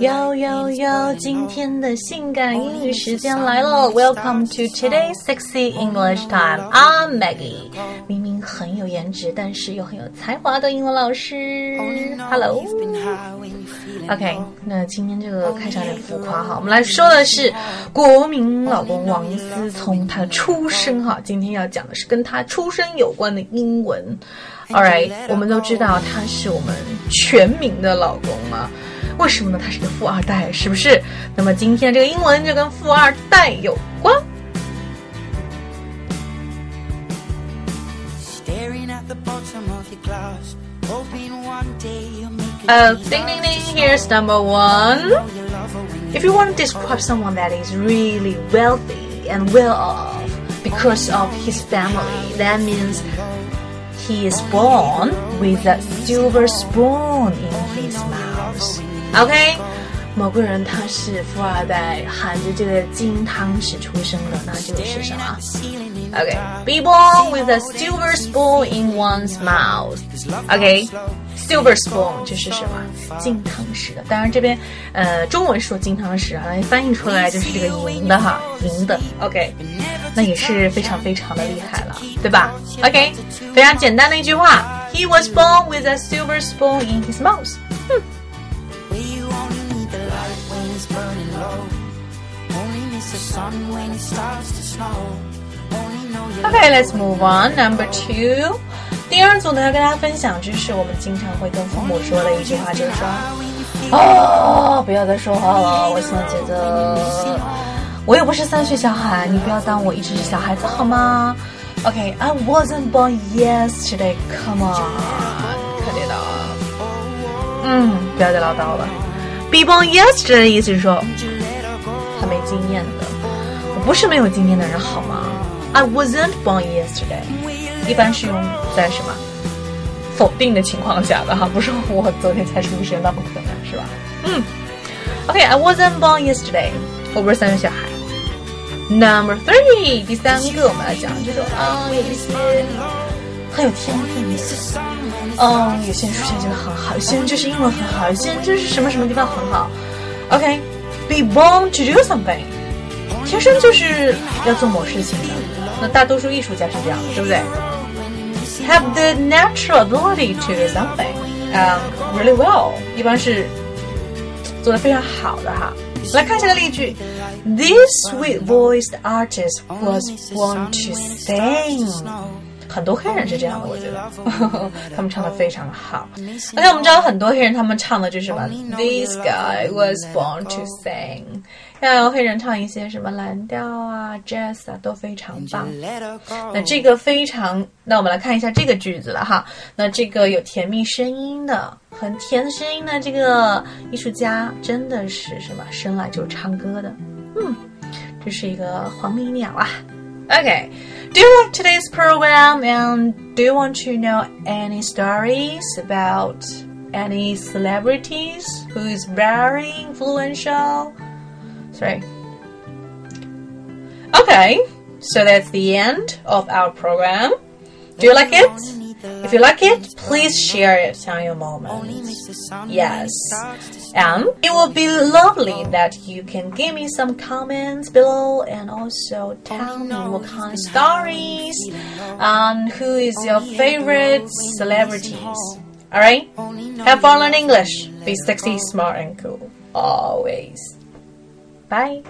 有有有！今天的性感英语时间来了，Welcome to today's sexy English time. I'm Maggie，明明很有颜值，但是又很有才华的英文老师。Hello。OK，那今天这个开场有点浮夸哈，我们来说的是国民老公王思聪他的出生哈，今天要讲的是跟他出生有关的英文。All right，我们都知道他是我们全民的老公嘛，为什么呢？他是个富二代，是不是？那么今天这个英文就跟富二代有关。Uh, ding ding ding, here's number one. If you want to describe someone that is really wealthy and well off because of his family, that means he is born with a silver spoon in his mouth. OK，某个人他是富二代，含着这个金汤匙出生的，那就是什么？OK，be born with a silver spoon in one's mouth. OK。Silver spoon 就是什么金汤匙的，当然这边呃中文说金汤匙啊，翻译出来就是这个银的哈，银的。OK，那也是非常非常的厉害了，对吧？OK，非常简单的一句话，He was born with a silver spoon in his mouth。Okay，let's move on. Number two. 第二组呢，要跟大家分享，就是我们经常会跟父母说的一句话，就是说，哦，不要再说话了。我现在觉得，我又不是三岁小孩，你不要当我一直是小孩子好吗？OK，I wasn't born yesterday. Come on，看得到啊。嗯，不要再唠叨了。Be born yesterday 的意思是说，他没经验的。我不是没有经验的人好吗？I wasn't born yesterday. 一般是用在什么否定的情况下的哈，不是我昨天才出生，那不可能是吧？嗯，OK，I wasn't born yesterday，我不是三岁小孩。Number three，第三个我们来讲，就是啊，有一些很有天分的，嗯，有些人数学真的很好，有些人就是英文很好，有些人就是什么什么地方很好。OK，be born to do something，天生就是要做某事情的。那大多数艺术家是这样的，对不对？have the natural ability to do something um really well，一般是做的非常好的哈。来看一下个例句：This sweet-voiced artist was born to sing。 很多黑人是这样的，我觉得 他们唱的非常好。而且我们知道很多黑人他们唱的就是什么，This guy was born to sing。要黑人唱一些什么蓝调啊、jazz 啊，都非常棒。那这个非常，那我们来看一下这个句子了哈。那这个有甜蜜声音的、很甜的声音的这个艺术家，真的是什么生来就唱歌的？嗯，这是一个黄鹂鸟啊。Okay, do you like today's program and do you want to know any stories about any celebrities who is very influential? Sorry. Okay, so that's the end of our program. Do you like it? If you like it, please share it on your moment. Yes. And it will be lovely that you can give me some comments below and also tell me what kind of stories and who is your favorite celebrities. Alright? Have fun learning English. Be sexy, smart, and cool. Always. Bye.